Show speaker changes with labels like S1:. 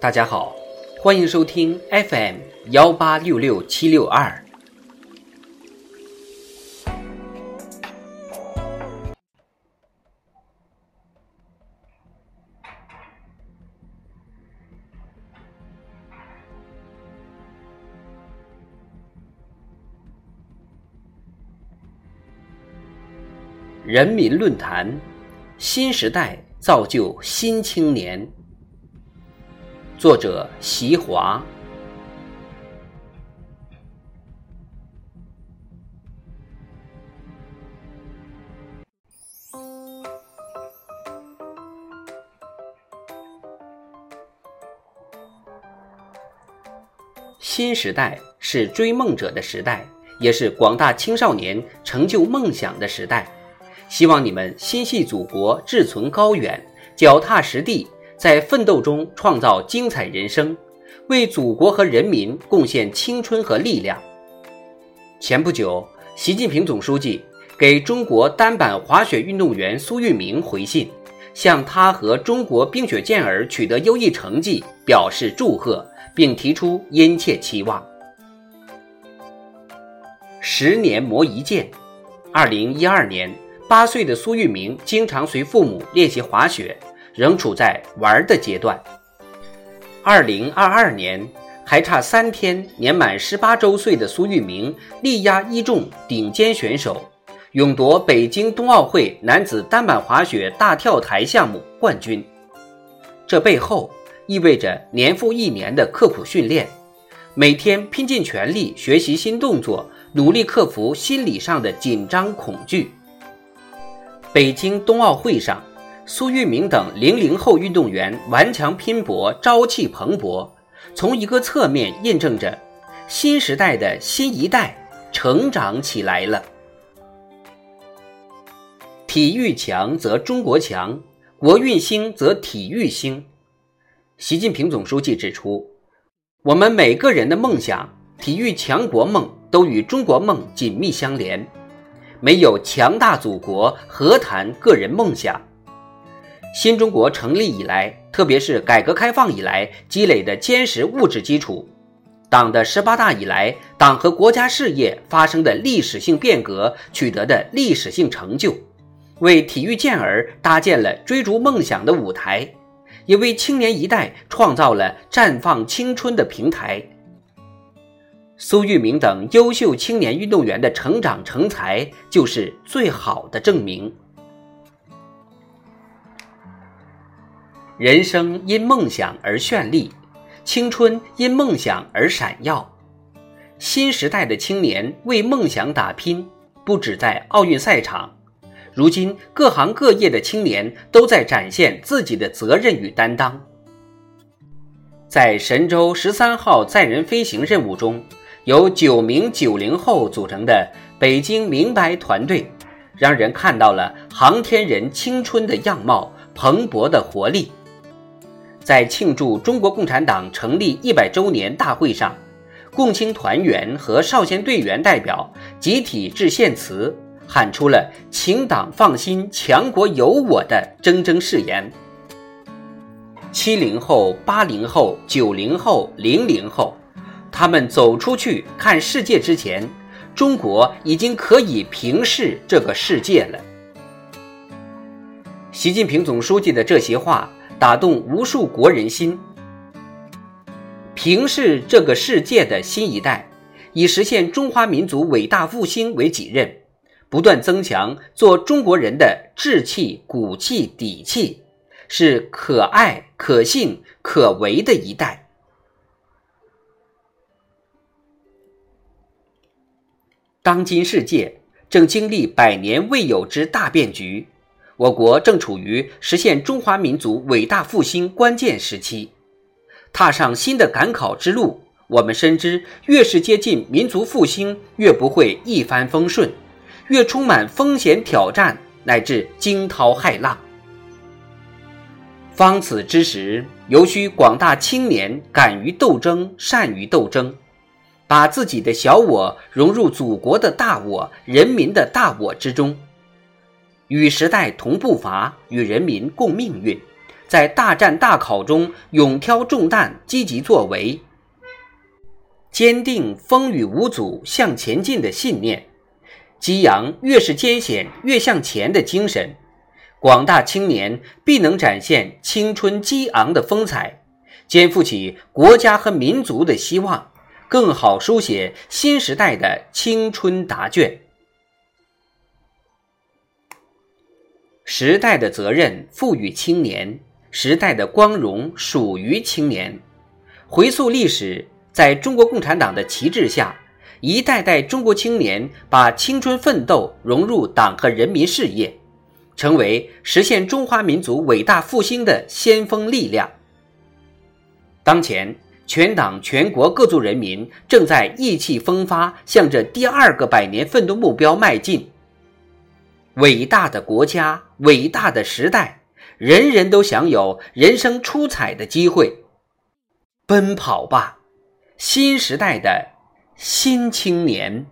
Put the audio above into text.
S1: 大家好，欢迎收听 FM 幺八六六七六二。人民论坛：新时代造就新青年。作者：席华。新时代是追梦者的时代，也是广大青少年成就梦想的时代。希望你们心系祖国，志存高远，脚踏实地，在奋斗中创造精彩人生，为祖国和人民贡献青春和力量。前不久，习近平总书记给中国单板滑雪运动员苏玉明回信，向他和中国冰雪健儿取得优异成绩表示祝贺，并提出殷切期望。十年磨一剑，二零一二年。八岁的苏玉明经常随父母练习滑雪，仍处在玩的阶段。二零二二年，还差三天年满十八周岁的苏玉明力压一众顶尖选手，勇夺北京冬奥会男子单板滑雪大跳台项目冠军。这背后意味着年复一年的刻苦训练，每天拼尽全力学习新动作，努力克服心理上的紧张恐惧。北京冬奥会上，苏玉明等零零后运动员顽强拼搏，朝气蓬勃，从一个侧面印证着新时代的新一代成长起来了。体育强则中国强，国运兴则体育兴。习近平总书记指出，我们每个人的梦想、体育强国梦都与中国梦紧密相连。没有强大祖国，何谈个人梦想？新中国成立以来，特别是改革开放以来积累的坚实物质基础，党的十八大以来，党和国家事业发生的历史性变革取得的历史性成就，为体育健儿搭建了追逐梦想的舞台，也为青年一代创造了绽放青春的平台。苏玉明等优秀青年运动员的成长成才，就是最好的证明。人生因梦想而绚丽，青春因梦想而闪耀。新时代的青年为梦想打拼，不止在奥运赛场，如今各行各业的青年都在展现自己的责任与担当。在神舟十三号载人飞行任务中。由九名九零后组成的北京明白团队，让人看到了航天人青春的样貌、蓬勃的活力。在庆祝中国共产党成立一百周年大会上，共青团员和少先队员代表集体致献词，喊出了“请党放心，强国有我”的铮铮誓言。七零后、八零后、九零后、零零后。他们走出去看世界之前，中国已经可以平视这个世界了。习近平总书记的这些话打动无数国人心。平视这个世界的新一代，以实现中华民族伟大复兴为己任，不断增强做中国人的志气、骨气、底气，是可爱、可信、可为的一代。当今世界正经历百年未有之大变局，我国正处于实现中华民族伟大复兴关键时期。踏上新的赶考之路，我们深知，越是接近民族复兴，越不会一帆风顺，越充满风险挑战乃至惊涛骇浪。方此之时，尤需广大青年敢于斗争，善于斗争。把自己的小我融入祖国的大我、人民的大我之中，与时代同步伐，与人民共命运，在大战大考中勇挑重担、积极作为，坚定风雨无阻向前进的信念，激扬越是艰险越向前的精神，广大青年必能展现青春激昂的风采，肩负起国家和民族的希望，更好书写新时代的青春答卷。时代的责任赋予青年，时代的光荣属于青年。回溯历史，在中国共产党的旗帜下，一代代中国青年把青春奋斗融入党和人民事业，成为实现中华民族伟大复兴的先锋力量。当前，全党全国各族人民正在意气风发，向着第二个百年奋斗目标迈进。伟大的国家，伟大的时代，人人都享有人生出彩的机会。奔跑吧，新时代的新青年！